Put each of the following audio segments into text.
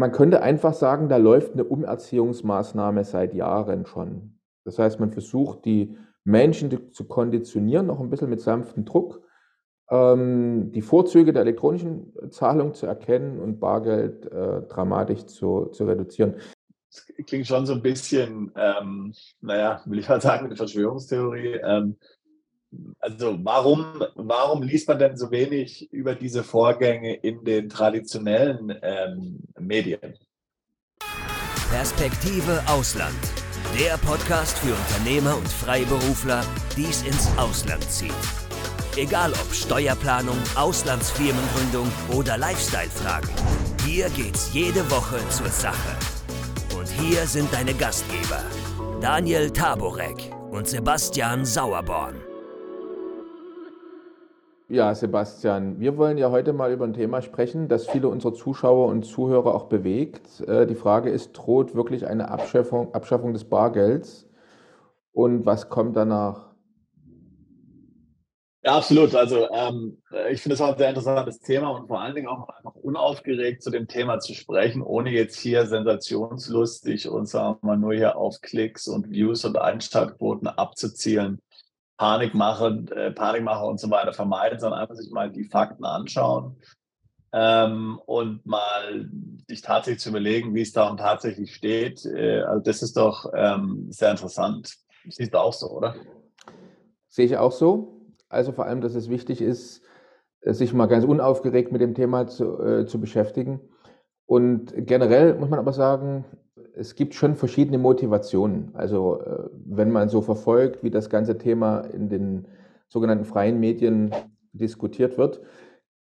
Und man könnte einfach sagen, da läuft eine Umerziehungsmaßnahme seit Jahren schon. Das heißt, man versucht, die Menschen zu konditionieren, noch ein bisschen mit sanftem Druck, ähm, die Vorzüge der elektronischen Zahlung zu erkennen und Bargeld äh, dramatisch zu, zu reduzieren. Das klingt schon so ein bisschen, ähm, naja, will ich mal sagen, eine Verschwörungstheorie. Ähm, also warum, warum liest man denn so wenig über diese Vorgänge in den traditionellen ähm, Medien? Perspektive Ausland. Der Podcast für Unternehmer und Freiberufler, die es ins Ausland zieht. Egal ob Steuerplanung, Auslandsfirmengründung oder Lifestyle-Fragen. Hier geht's jede Woche zur Sache. Und hier sind deine Gastgeber, Daniel Taborek und Sebastian Sauerborn. Ja, Sebastian, wir wollen ja heute mal über ein Thema sprechen, das viele unserer Zuschauer und Zuhörer auch bewegt. Äh, die Frage ist, droht wirklich eine Abschaffung, Abschaffung des Bargelds und was kommt danach? Ja, absolut. Also ähm, ich finde es auch ein sehr interessantes Thema und vor allen Dingen auch einfach unaufgeregt zu dem Thema zu sprechen, ohne jetzt hier sensationslustig und sagen wir mal nur hier auf Klicks und Views und Einschaltquoten abzuzielen. Panikmache, äh, Panikmache und so weiter vermeiden, sondern einfach sich mal die Fakten anschauen ähm, und mal sich tatsächlich zu überlegen, wie es darum tatsächlich steht. Äh, also das ist doch ähm, sehr interessant. Siehst du auch so, oder? Sehe ich auch so. Also vor allem, dass es wichtig ist, sich mal ganz unaufgeregt mit dem Thema zu, äh, zu beschäftigen. Und generell muss man aber sagen, es gibt schon verschiedene Motivationen. Also äh, wenn man so verfolgt, wie das ganze Thema in den sogenannten freien Medien diskutiert wird,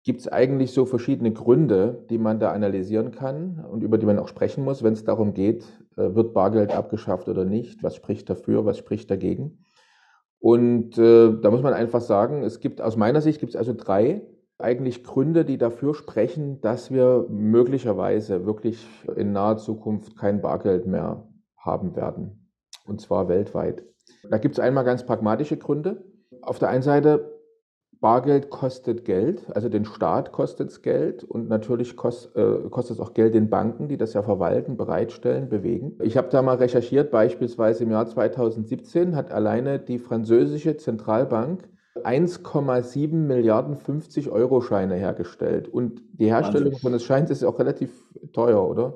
gibt es eigentlich so verschiedene Gründe, die man da analysieren kann und über die man auch sprechen muss, wenn es darum geht, äh, wird Bargeld abgeschafft oder nicht, was spricht dafür, was spricht dagegen. Und äh, da muss man einfach sagen, es gibt aus meiner Sicht gibt es also drei eigentlich Gründe, die dafür sprechen, dass wir möglicherweise wirklich in naher Zukunft kein Bargeld mehr haben werden. Und zwar weltweit. Da gibt es einmal ganz pragmatische Gründe. Auf der einen Seite, Bargeld kostet Geld, also den Staat kostet es Geld und natürlich kost, äh, kostet es auch Geld den Banken, die das ja verwalten, bereitstellen, bewegen. Ich habe da mal recherchiert, beispielsweise im Jahr 2017 hat alleine die französische Zentralbank 1,7 Milliarden 50 Euro Scheine hergestellt. Und die Herstellung von des Scheins ist auch relativ teuer, oder?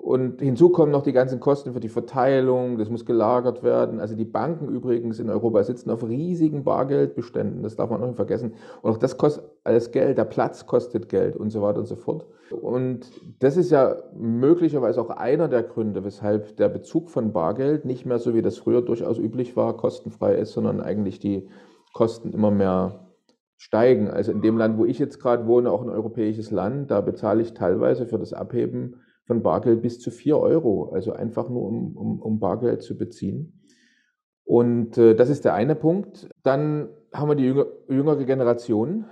Und hinzu kommen noch die ganzen Kosten für die Verteilung, das muss gelagert werden. Also die Banken übrigens in Europa sitzen auf riesigen Bargeldbeständen, das darf man auch nicht vergessen. Und auch das kostet alles Geld, der Platz kostet Geld und so weiter und so fort. Und das ist ja möglicherweise auch einer der Gründe, weshalb der Bezug von Bargeld nicht mehr so wie das früher durchaus üblich war, kostenfrei ist, sondern eigentlich die Kosten immer mehr steigen. Also in dem Land, wo ich jetzt gerade wohne, auch ein europäisches Land, da bezahle ich teilweise für das Abheben von Bargeld bis zu 4 Euro, also einfach nur um, um, um Bargeld zu beziehen. Und äh, das ist der eine Punkt. Dann haben wir die jünger, jüngere Generation,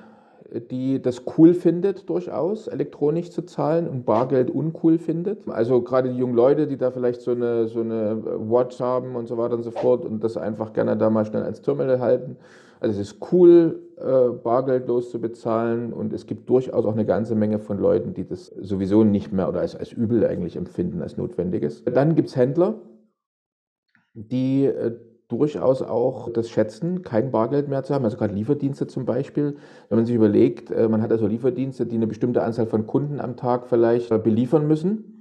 die das cool findet, durchaus elektronisch zu zahlen und Bargeld uncool findet. Also gerade die jungen Leute, die da vielleicht so eine, so eine Watch haben und so weiter und so fort und das einfach gerne da mal schnell als Terminal halten. Also es ist cool, äh, bargeldlos zu bezahlen und es gibt durchaus auch eine ganze Menge von Leuten, die das sowieso nicht mehr oder als, als übel eigentlich empfinden, als notwendiges. Dann gibt es Händler, die äh, durchaus auch das schätzen, kein Bargeld mehr zu haben. Also gerade Lieferdienste zum Beispiel. Wenn man sich überlegt, äh, man hat also Lieferdienste, die eine bestimmte Anzahl von Kunden am Tag vielleicht beliefern müssen.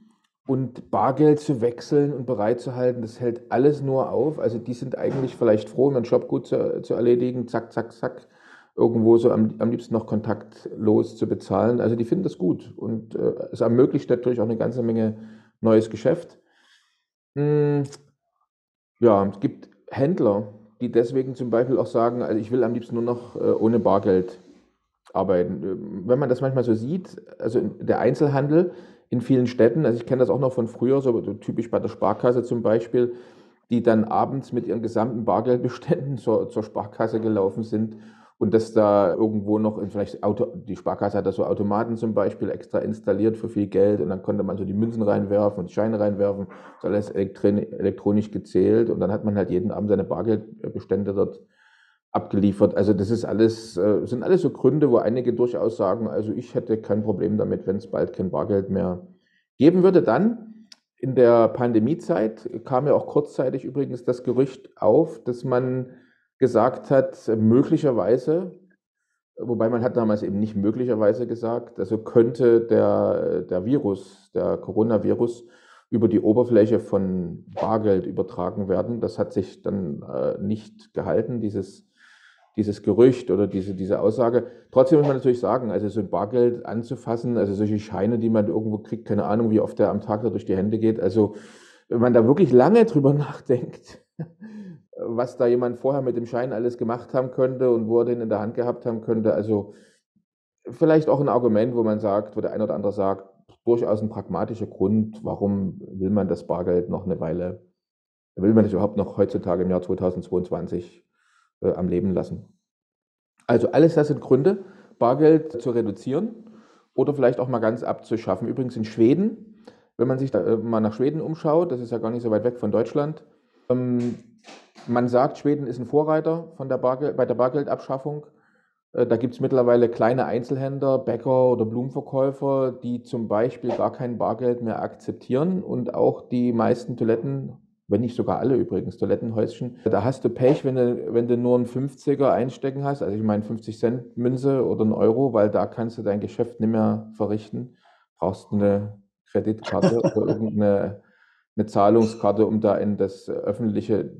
Und Bargeld zu wechseln und bereitzuhalten, das hält alles nur auf. Also die sind eigentlich vielleicht froh, ihren Job gut zu, zu erledigen, zack, zack, zack, irgendwo so am, am liebsten noch kontaktlos zu bezahlen. Also die finden das gut und äh, es ermöglicht natürlich auch eine ganze Menge neues Geschäft. Hm, ja, es gibt Händler, die deswegen zum Beispiel auch sagen, also ich will am liebsten nur noch äh, ohne Bargeld arbeiten. Wenn man das manchmal so sieht, also der Einzelhandel in vielen Städten, also ich kenne das auch noch von früher, so typisch bei der Sparkasse zum Beispiel, die dann abends mit ihren gesamten Bargeldbeständen zur, zur Sparkasse gelaufen sind und dass da irgendwo noch, vielleicht Auto, die Sparkasse hat da so Automaten zum Beispiel extra installiert für viel Geld und dann konnte man so die Münzen reinwerfen und Scheine reinwerfen, ist alles elektronisch gezählt und dann hat man halt jeden Abend seine Bargeldbestände dort abgeliefert. Also das ist alles, äh, sind alles so Gründe, wo einige durchaus sagen, also ich hätte kein Problem damit, wenn es bald kein Bargeld mehr geben würde. Dann in der Pandemiezeit kam ja auch kurzzeitig übrigens das Gerücht auf, dass man gesagt hat, möglicherweise, wobei man hat damals eben nicht möglicherweise gesagt, also könnte der, der Virus, der Coronavirus über die Oberfläche von Bargeld übertragen werden. Das hat sich dann äh, nicht gehalten, dieses, dieses Gerücht oder diese, diese Aussage. Trotzdem muss man natürlich sagen, also so ein Bargeld anzufassen, also solche Scheine, die man irgendwo kriegt, keine Ahnung, wie oft der am Tag da durch die Hände geht. Also wenn man da wirklich lange drüber nachdenkt, was da jemand vorher mit dem Schein alles gemacht haben könnte und wo er den in der Hand gehabt haben könnte, also vielleicht auch ein Argument, wo man sagt, wo der eine oder andere sagt, durchaus ein pragmatischer Grund, warum will man das Bargeld noch eine Weile, will man das überhaupt noch heutzutage im Jahr 2022 äh, am Leben lassen. Also alles das sind Gründe, Bargeld zu reduzieren oder vielleicht auch mal ganz abzuschaffen. Übrigens in Schweden, wenn man sich da äh, mal nach Schweden umschaut, das ist ja gar nicht so weit weg von Deutschland, ähm, man sagt, Schweden ist ein Vorreiter von der Bargeld, bei der Bargeldabschaffung. Äh, da gibt es mittlerweile kleine Einzelhändler, Bäcker oder Blumenverkäufer, die zum Beispiel gar kein Bargeld mehr akzeptieren und auch die meisten Toiletten, wenn nicht sogar alle übrigens, Toilettenhäuschen, da hast du Pech, wenn du, wenn du nur einen 50er einstecken hast, also ich meine 50 Cent Münze oder einen Euro, weil da kannst du dein Geschäft nicht mehr verrichten. Brauchst du eine Kreditkarte oder irgendeine eine Zahlungskarte, um da in das öffentliche,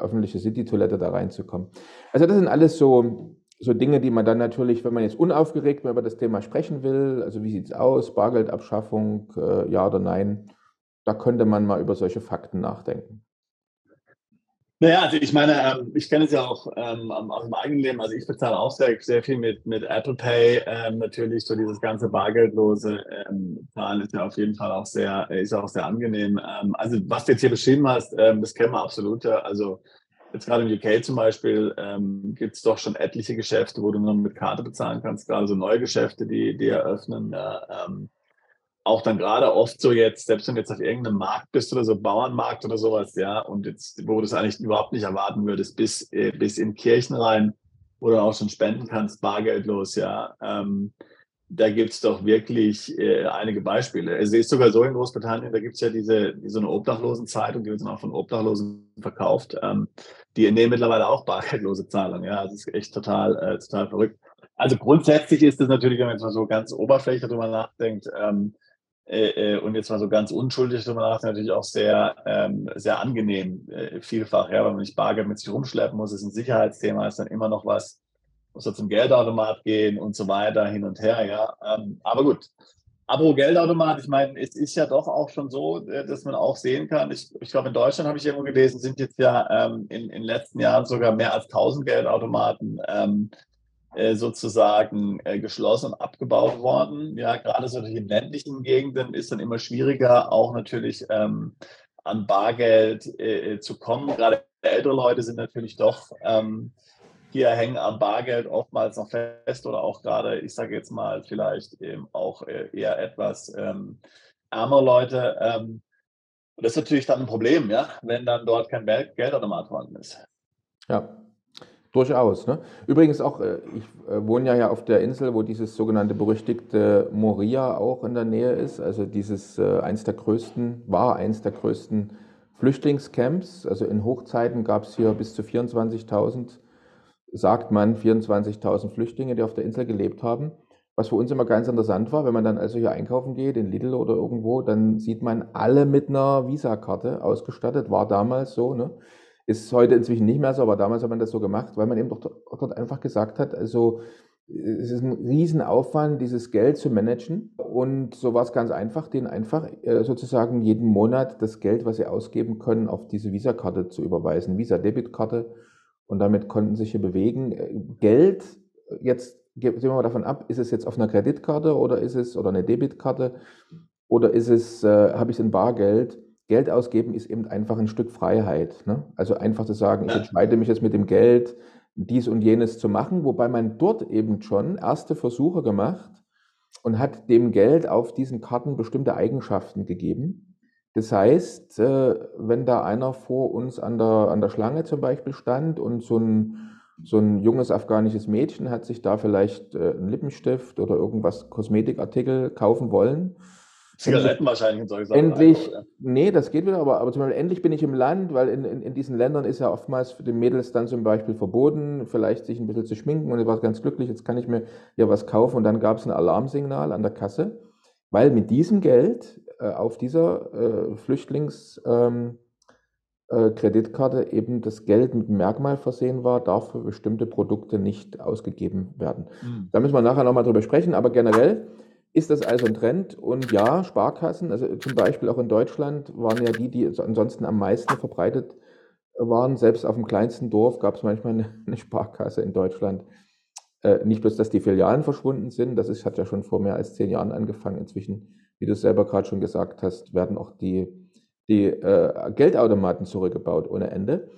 öffentliche City-Toilette da reinzukommen. Also das sind alles so so Dinge, die man dann natürlich, wenn man jetzt unaufgeregt über das Thema sprechen will, also wie sieht es aus, Bargeldabschaffung, äh, ja oder nein, da könnte man mal über solche Fakten nachdenken. Naja, also ich meine, ähm, ich kenne es ja auch ähm, aus dem eigenen Leben. Also ich bezahle auch sehr, sehr viel mit, mit Apple Pay. Ähm, natürlich so dieses ganze bargeldlose Zahlen ist ja auf jeden Fall auch sehr, ist auch sehr angenehm. Also was du jetzt hier beschrieben hast, das kennen wir absolut. Also Jetzt gerade im UK zum Beispiel ähm, gibt es doch schon etliche Geschäfte, wo du nur mit Karte bezahlen kannst, gerade so neue Geschäfte, die, die eröffnen. Ähm, auch dann gerade oft so jetzt, selbst wenn du jetzt auf irgendeinem Markt bist oder so, Bauernmarkt oder sowas, ja, und jetzt, wo du es eigentlich überhaupt nicht erwarten würdest, bis, äh, bis in Kirchen rein, wo du auch schon spenden kannst, bargeldlos, ja. Ähm, da gibt es doch wirklich äh, einige Beispiele. Es ist sogar so in Großbritannien, da gibt es ja diese, so eine Obdachlosenzeitung, die wird dann auch von Obdachlosen verkauft. Ähm, die nehmen mittlerweile auch bargeldlose Zahlungen. Ja, das ist echt total, äh, total verrückt. Also grundsätzlich ist es natürlich, wenn man jetzt mal so ganz oberflächlich darüber nachdenkt, ähm, äh, äh, und jetzt mal so ganz unschuldig darüber nachdenkt, natürlich auch sehr, ähm, sehr angenehm, äh, vielfach, ja, weil man nicht Bargeld mit sich rumschleppen muss, ist ein Sicherheitsthema, ist dann immer noch was, muss er zum Geldautomat gehen und so weiter, hin und her, ja. Ähm, aber gut. Abo Geldautomat, ich meine, es ist ja doch auch schon so, äh, dass man auch sehen kann. Ich, ich glaube, in Deutschland habe ich irgendwo gelesen, sind jetzt ja ähm, in, in den letzten Jahren sogar mehr als 1000 Geldautomaten ähm, äh, sozusagen äh, geschlossen und abgebaut worden. Ja, gerade so in ländlichen Gegenden ist dann immer schwieriger, auch natürlich ähm, an Bargeld äh, zu kommen. Gerade ältere Leute sind natürlich doch ähm, hier hängen am Bargeld oftmals noch fest oder auch gerade, ich sage jetzt mal, vielleicht eben auch äh, eher etwas ähm, ärmer Leute. Ähm, und das ist natürlich dann ein Problem, ja, wenn dann dort kein Geldautomat vorhanden ist. Ja, durchaus. Ne? Übrigens auch, äh, ich äh, wohne ja auf der Insel, wo dieses sogenannte berüchtigte Moria auch in der Nähe ist. Also dieses eins der größten, war eins der größten Flüchtlingscamps. Also in Hochzeiten gab es hier bis zu 24.000 sagt man, 24.000 Flüchtlinge, die auf der Insel gelebt haben. Was für uns immer ganz interessant war, wenn man dann also hier einkaufen geht, in Lidl oder irgendwo, dann sieht man alle mit einer Visakarte ausgestattet. War damals so, ne? Ist heute inzwischen nicht mehr so, aber damals hat man das so gemacht, weil man eben doch dort einfach gesagt hat, also es ist ein Riesenaufwand, dieses Geld zu managen. Und so war es ganz einfach, denen einfach äh, sozusagen jeden Monat das Geld, was sie ausgeben können, auf diese Visakarte zu überweisen. Visa-Debitkarte und damit konnten sich hier bewegen. Äh, Geld, jetzt sehen wir mal davon ab, ist es jetzt auf einer Kreditkarte oder ist es oder eine Debitkarte oder ist es, äh, habe ich es in Bargeld? Geld ausgeben ist eben einfach ein Stück Freiheit. Ne? Also einfach zu sagen, ich entscheide mich jetzt mit dem Geld, dies und jenes zu machen, wobei man dort eben schon erste Versuche gemacht und hat dem Geld auf diesen Karten bestimmte Eigenschaften gegeben. Das heißt, äh, wenn da einer vor uns an der, an der Schlange zum Beispiel stand und so ein, so ein junges afghanisches Mädchen hat sich da vielleicht äh, einen Lippenstift oder irgendwas Kosmetikartikel kaufen wollen, Zigaretten wahrscheinlich und solche Sachen. Endlich, ja. nee, das geht wieder, aber, aber zum Beispiel endlich bin ich im Land, weil in, in, in diesen Ländern ist ja oftmals für die Mädels dann zum Beispiel verboten, vielleicht sich ein bisschen zu schminken und ich war ganz glücklich, jetzt kann ich mir ja was kaufen und dann gab es ein Alarmsignal an der Kasse, weil mit diesem Geld äh, auf dieser äh, Flüchtlings... Ähm, äh, Kreditkarte eben das Geld mit Merkmal versehen war, darf für bestimmte Produkte nicht ausgegeben werden. Mhm. Da müssen wir nachher nochmal drüber sprechen, aber generell ist das also ein Trend und ja, Sparkassen, also zum Beispiel auch in Deutschland, waren ja die, die ansonsten am meisten verbreitet waren. Selbst auf dem kleinsten Dorf gab es manchmal eine, Sparkasse in Deutschland. Äh, nicht bloß, dass die Filialen verschwunden sind, das ist, hat ja schon vor mehr als zehn Jahren angefangen. Inzwischen, wie du selber gerade schon gesagt hast, werden auch die die äh, Geldautomaten zurückgebaut ohne Ende.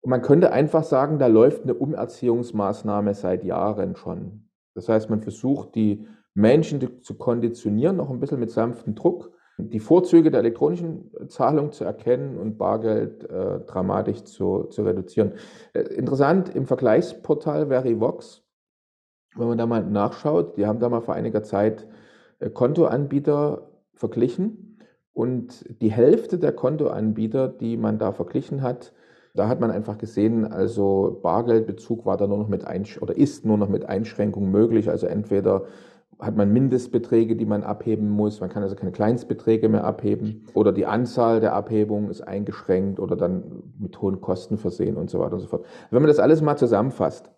Und man könnte einfach sagen, da läuft eine Umerziehungsmaßnahme seit Jahren schon. Das heißt, man versucht, die Menschen zu konditionieren, noch ein bisschen mit sanftem Druck, die Vorzüge der elektronischen Zahlung zu erkennen und Bargeld äh, dramatisch zu, zu reduzieren. Äh, interessant, im Vergleichsportal Verivox, wenn man da mal nachschaut, die haben da mal vor einiger Zeit äh, Kontoanbieter verglichen und die Hälfte der Kontoanbieter, die man da verglichen hat, da hat man einfach gesehen, also Bargeldbezug war da nur noch mit Einsch oder ist nur noch mit Einschränkungen möglich. Also entweder hat man Mindestbeträge, die man abheben muss, man kann also keine Kleinstbeträge mehr abheben oder die Anzahl der Abhebungen ist eingeschränkt oder dann mit hohen Kosten versehen und so weiter und so fort. Wenn man das alles mal zusammenfasst,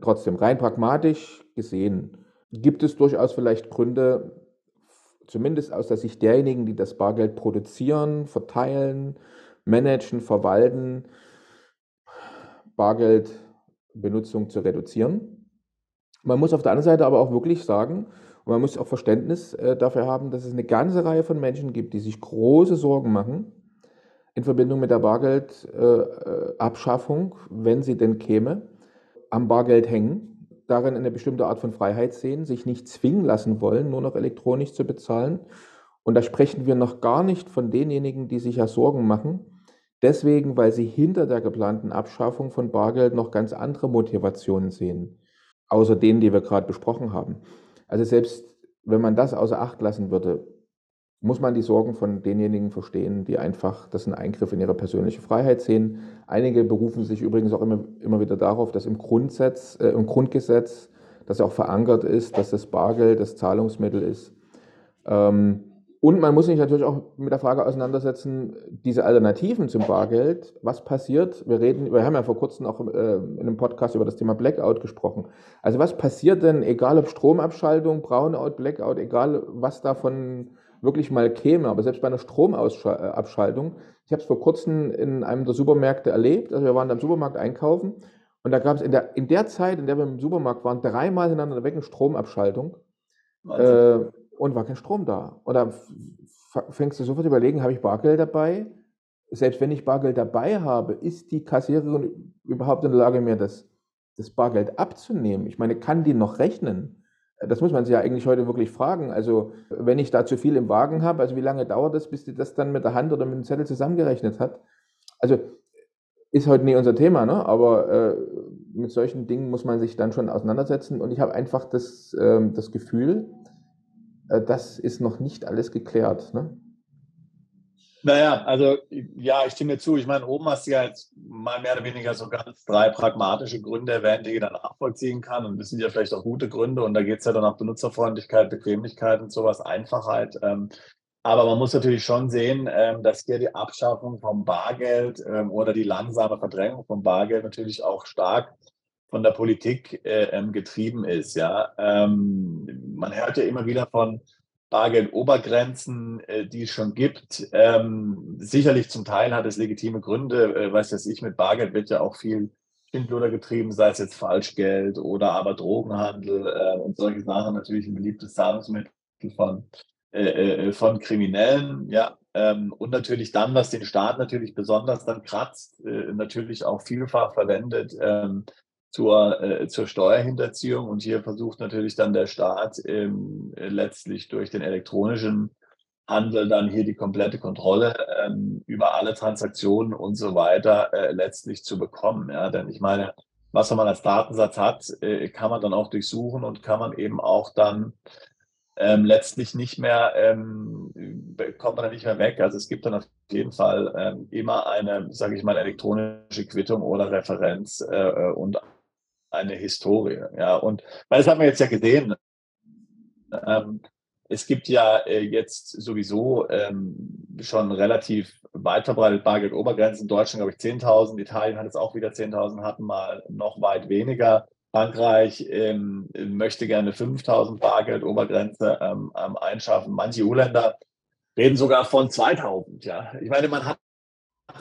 trotzdem rein pragmatisch gesehen, gibt es durchaus vielleicht Gründe, zumindest aus der Sicht derjenigen, die das Bargeld produzieren, verteilen, managen, verwalten, Bargeldbenutzung zu reduzieren. Man muss auf der anderen Seite aber auch wirklich sagen, und man muss auch Verständnis äh, dafür haben, dass es eine ganze Reihe von Menschen gibt, die sich große Sorgen machen in Verbindung mit der Bargeldabschaffung, äh, wenn sie denn käme, am Bargeld hängen darin eine bestimmte Art von Freiheit sehen, sich nicht zwingen lassen wollen, nur noch elektronisch zu bezahlen. Und da sprechen wir noch gar nicht von denjenigen, die sich ja Sorgen machen, deswegen, weil sie hinter der geplanten Abschaffung von Bargeld noch ganz andere Motivationen sehen, außer denen, die wir gerade besprochen haben. Also selbst wenn man das außer Acht lassen würde, muss man die Sorgen von denjenigen verstehen, die einfach das einen Eingriff in ihre persönliche Freiheit sehen. Einige berufen sich übrigens auch immer, immer wieder darauf, dass im, Grundsatz, äh, im Grundgesetz, das auch verankert ist, dass das Bargeld das Zahlungsmittel ist. Ähm, und man muss sich natürlich auch mit der Frage auseinandersetzen, diese Alternativen zum Bargeld, was passiert? Wir reden, wir haben ja vor kurzem auch äh, in einem Podcast über das Thema Blackout gesprochen. Also was passiert denn, egal ob Stromabschaltung, Brownout, Blackout, egal was davon wirklich mal käme. Aber selbst bei einer Stromabschaltung, ich habe es vor kurzem in einem der Supermärkte erlebt, also wir waren da im Supermarkt einkaufen und da gab es in der, in der Zeit, in der wir im Supermarkt waren, dreimal hintereinander weg eine Stromabschaltung äh, und war kein Strom da. Und da fängst du sofort überlegen, habe ich Bargeld dabei? Selbst wenn ich Bargeld dabei habe, ist die Kassiererin überhaupt in der Lage, mir das, das Bargeld abzunehmen? Ich meine, kann die noch rechnen? Das muss man sich ja eigentlich heute wirklich fragen. Also, wenn ich da zu viel im Wagen habe, also wie lange dauert das, bis die das dann mit der Hand oder mit dem Zettel zusammengerechnet hat? Also, ist heute nie unser Thema, ne? aber äh, mit solchen Dingen muss man sich dann schon auseinandersetzen. Und ich habe einfach das, äh, das Gefühl, das ist noch nicht alles geklärt. Ne? Naja, also ja, ich stimme zu. Ich meine, oben hast du ja jetzt mal mehr oder weniger so ganz drei pragmatische Gründe erwähnt, die jeder nachvollziehen kann. Und das sind ja vielleicht auch gute Gründe. Und da geht es ja dann auch Benutzerfreundlichkeit, Bequemlichkeit und sowas, Einfachheit. Ähm, aber man muss natürlich schon sehen, ähm, dass hier die Abschaffung vom Bargeld ähm, oder die langsame Verdrängung vom Bargeld natürlich auch stark von der Politik äh, getrieben ist. Ja, man hört ja immer wieder von Bargeldobergrenzen, äh, die es schon gibt. Ähm, sicherlich zum Teil hat es legitime Gründe. Äh, weiß das ich, mit Bargeld wird ja auch viel Schindluder getrieben, sei es jetzt Falschgeld oder aber Drogenhandel äh, und solche Sachen. Natürlich ein beliebtes Zahlungsmittel von, äh, äh, von Kriminellen. Ja, ähm, und natürlich dann, was den Staat natürlich besonders dann kratzt, äh, natürlich auch vielfach verwendet. Zur, äh, zur Steuerhinterziehung. Und hier versucht natürlich dann der Staat ähm, letztlich durch den elektronischen Handel dann hier die komplette Kontrolle ähm, über alle Transaktionen und so weiter äh, letztlich zu bekommen. Ja, denn ich meine, was man als Datensatz hat, äh, kann man dann auch durchsuchen und kann man eben auch dann ähm, letztlich nicht mehr, ähm, kommt man da nicht mehr weg. Also es gibt dann auf jeden Fall ähm, immer eine, sage ich mal, elektronische Quittung oder Referenz äh, äh, und eine Historie. Ja, und weil das haben wir jetzt ja gesehen. Ähm, es gibt ja äh, jetzt sowieso ähm, schon relativ weit verbreitet Bargeld-Obergrenzen. Deutschland, glaube ich, 10.000. Italien hat es auch wieder 10.000, hatten mal noch weit weniger. Frankreich ähm, möchte gerne 5000 Bargeld-Obergrenze ähm, einschaffen. Manche EU-Länder reden sogar von 2000. Ja, ich meine, man hat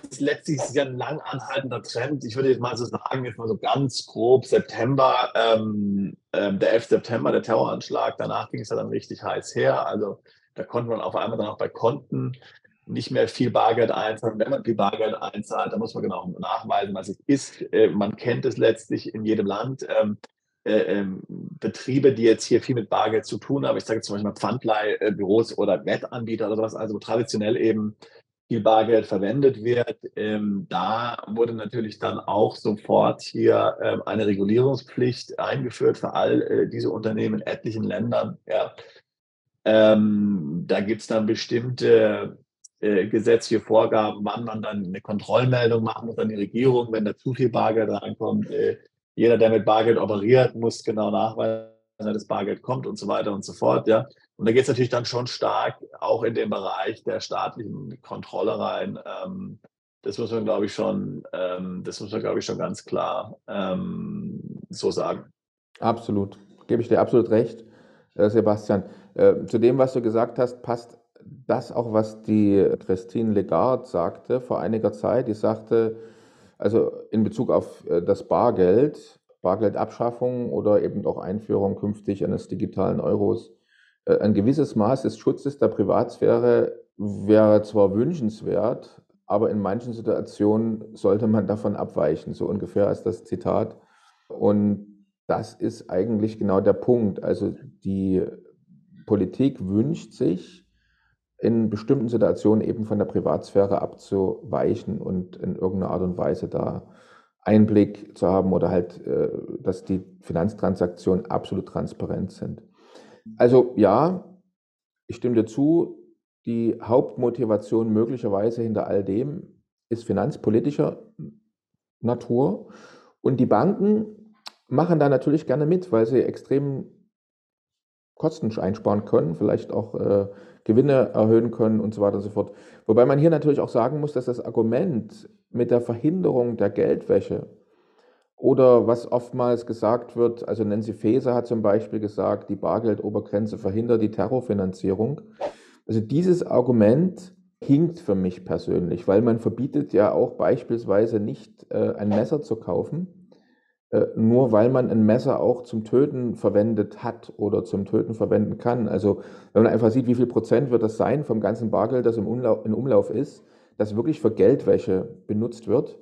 das letztlich ist ja ein lang anhaltender Trend. Ich würde jetzt mal so sagen, jetzt mal so ganz grob September, ähm, ähm, der 11. September, der Terroranschlag. Danach ging es ja dann richtig heiß her. Also da konnte man auf einmal dann auch bei Konten nicht mehr viel Bargeld einzahlen. Wenn man viel Bargeld einzahlt, dann muss man genau nachweisen, was es ist. Äh, man kennt es letztlich in jedem Land. Ähm, äh, ähm, Betriebe, die jetzt hier viel mit Bargeld zu tun haben, ich sage zum Beispiel mal Pfandleihbüros oder Wettanbieter oder sowas, also traditionell eben viel Bargeld verwendet wird. Ähm, da wurde natürlich dann auch sofort hier ähm, eine Regulierungspflicht eingeführt für all äh, diese Unternehmen in etlichen Ländern. Ja. Ähm, da gibt es dann bestimmte äh, gesetzliche Vorgaben, wann man dann eine Kontrollmeldung machen muss an die Regierung, wenn da zu viel Bargeld reinkommt. Äh, jeder, der mit Bargeld operiert, muss genau nachweisen, dass das Bargeld kommt und so weiter und so fort. Ja. Und da geht es natürlich dann schon stark auch in den Bereich der staatlichen Kontrolle rein. Ähm, das muss man, glaube ich, schon, ähm, das muss man, glaube ich, schon ganz klar ähm, so sagen. Absolut. Gebe ich dir absolut recht, äh, Sebastian. Äh, zu dem, was du gesagt hast, passt das auch, was die Christine Legard sagte vor einiger Zeit. Die sagte, also in Bezug auf äh, das Bargeld, Bargeldabschaffung oder eben auch Einführung künftig eines digitalen Euros, ein gewisses Maß des Schutzes der Privatsphäre wäre zwar wünschenswert, aber in manchen Situationen sollte man davon abweichen, so ungefähr als das Zitat. Und das ist eigentlich genau der Punkt. Also die Politik wünscht sich, in bestimmten Situationen eben von der Privatsphäre abzuweichen und in irgendeiner Art und Weise da Einblick zu haben oder halt, äh, dass die Finanztransaktionen absolut transparent sind. Also ja, ich stimme dir zu, die Hauptmotivation möglicherweise hinter all dem ist finanzpolitischer Natur und die Banken machen da natürlich gerne mit, weil sie extrem Kosten einsparen können, vielleicht auch äh, Gewinne erhöhen können und so weiter und so fort. Wobei man hier natürlich auch sagen muss, dass das Argument mit der Verhinderung der Geldwäsche oder was oftmals gesagt wird, also Nancy Faeser hat zum Beispiel gesagt, die Bargeldobergrenze verhindert die Terrorfinanzierung. Also dieses Argument hinkt für mich persönlich, weil man verbietet ja auch beispielsweise nicht äh, ein Messer zu kaufen, äh, nur weil man ein Messer auch zum Töten verwendet hat oder zum Töten verwenden kann. Also wenn man einfach sieht, wie viel Prozent wird das sein vom ganzen Bargeld, das im Umlauf, im Umlauf ist, das wirklich für Geldwäsche benutzt wird.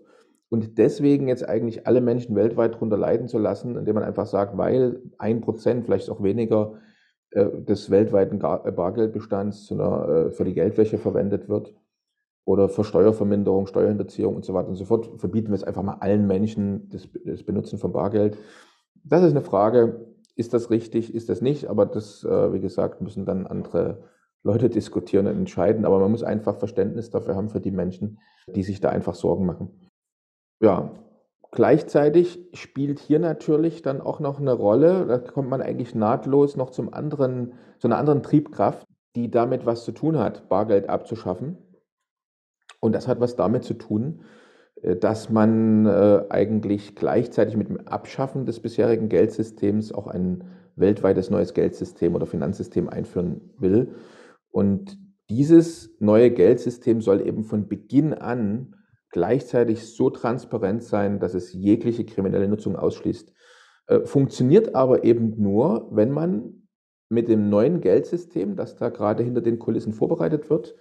Und deswegen jetzt eigentlich alle Menschen weltweit darunter leiden zu lassen, indem man einfach sagt, weil ein Prozent, vielleicht auch weniger, äh, des weltweiten Bargeldbestands für die Geldwäsche verwendet wird, oder für Steuerverminderung, Steuerhinterziehung und so weiter und so fort, verbieten wir es einfach mal allen Menschen das, das Benutzen von Bargeld. Das ist eine Frage, ist das richtig, ist das nicht, aber das, äh, wie gesagt, müssen dann andere Leute diskutieren und entscheiden. Aber man muss einfach Verständnis dafür haben für die Menschen, die sich da einfach Sorgen machen. Ja, gleichzeitig spielt hier natürlich dann auch noch eine Rolle, da kommt man eigentlich nahtlos noch zum anderen, zu einer anderen Triebkraft, die damit was zu tun hat, Bargeld abzuschaffen. Und das hat was damit zu tun, äh, dass man äh, eigentlich gleichzeitig mit dem Abschaffen des bisherigen Geldsystems auch ein weltweites neues Geldsystem oder Finanzsystem einführen will. Und dieses neue Geldsystem soll eben von Beginn an gleichzeitig so transparent sein, dass es jegliche kriminelle Nutzung ausschließt. Äh, funktioniert aber eben nur, wenn man mit dem neuen Geldsystem, das da gerade hinter den Kulissen vorbereitet wird,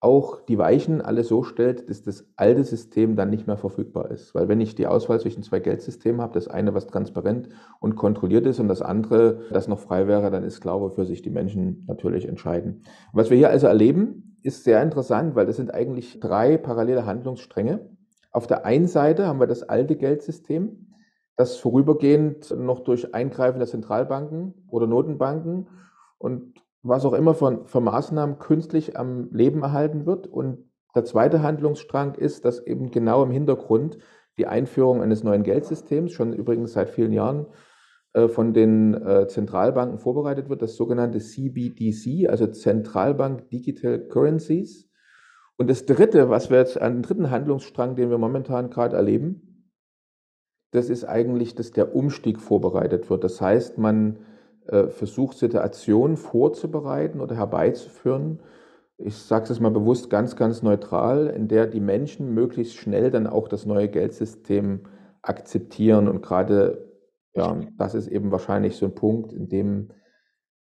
auch die Weichen alle so stellt, dass das alte System dann nicht mehr verfügbar ist. Weil wenn ich die Auswahl zwischen zwei Geldsystemen habe, das eine, was transparent und kontrolliert ist und das andere, das noch frei wäre, dann ist klar, wofür sich die Menschen natürlich entscheiden. Was wir hier also erleben, ist sehr interessant, weil das sind eigentlich drei parallele Handlungsstränge. Auf der einen Seite haben wir das alte Geldsystem, das vorübergehend noch durch Eingreifen der Zentralbanken oder Notenbanken und was auch immer von, von Maßnahmen künstlich am Leben erhalten wird. Und der zweite Handlungsstrang ist, dass eben genau im Hintergrund die Einführung eines neuen Geldsystems, schon übrigens seit vielen Jahren, von den äh, Zentralbanken vorbereitet wird, das sogenannte CBDC, also Zentralbank Digital Currencies. Und das dritte, was wir jetzt an den dritten Handlungsstrang, den wir momentan gerade erleben, das ist eigentlich, dass der Umstieg vorbereitet wird. Das heißt, man äh, versucht, Situationen vorzubereiten oder herbeizuführen, ich sage es mal bewusst ganz, ganz neutral, in der die Menschen möglichst schnell dann auch das neue Geldsystem akzeptieren. Und gerade, ja, das ist eben wahrscheinlich so ein Punkt, in dem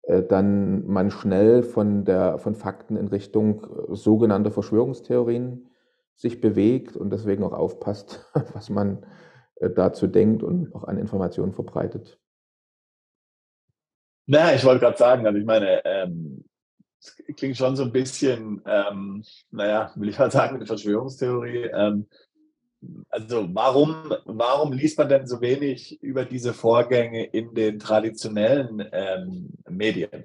äh, dann man schnell von, der, von Fakten in Richtung äh, sogenannter Verschwörungstheorien sich bewegt und deswegen auch aufpasst, was man äh, dazu denkt und auch an Informationen verbreitet. Na, ich wollte gerade sagen, also ich meine, ähm, es klingt schon so ein bisschen, ähm, naja, will ich mal sagen, eine Verschwörungstheorie. Ähm, also warum, warum liest man denn so wenig über diese Vorgänge in den traditionellen ähm, Medien?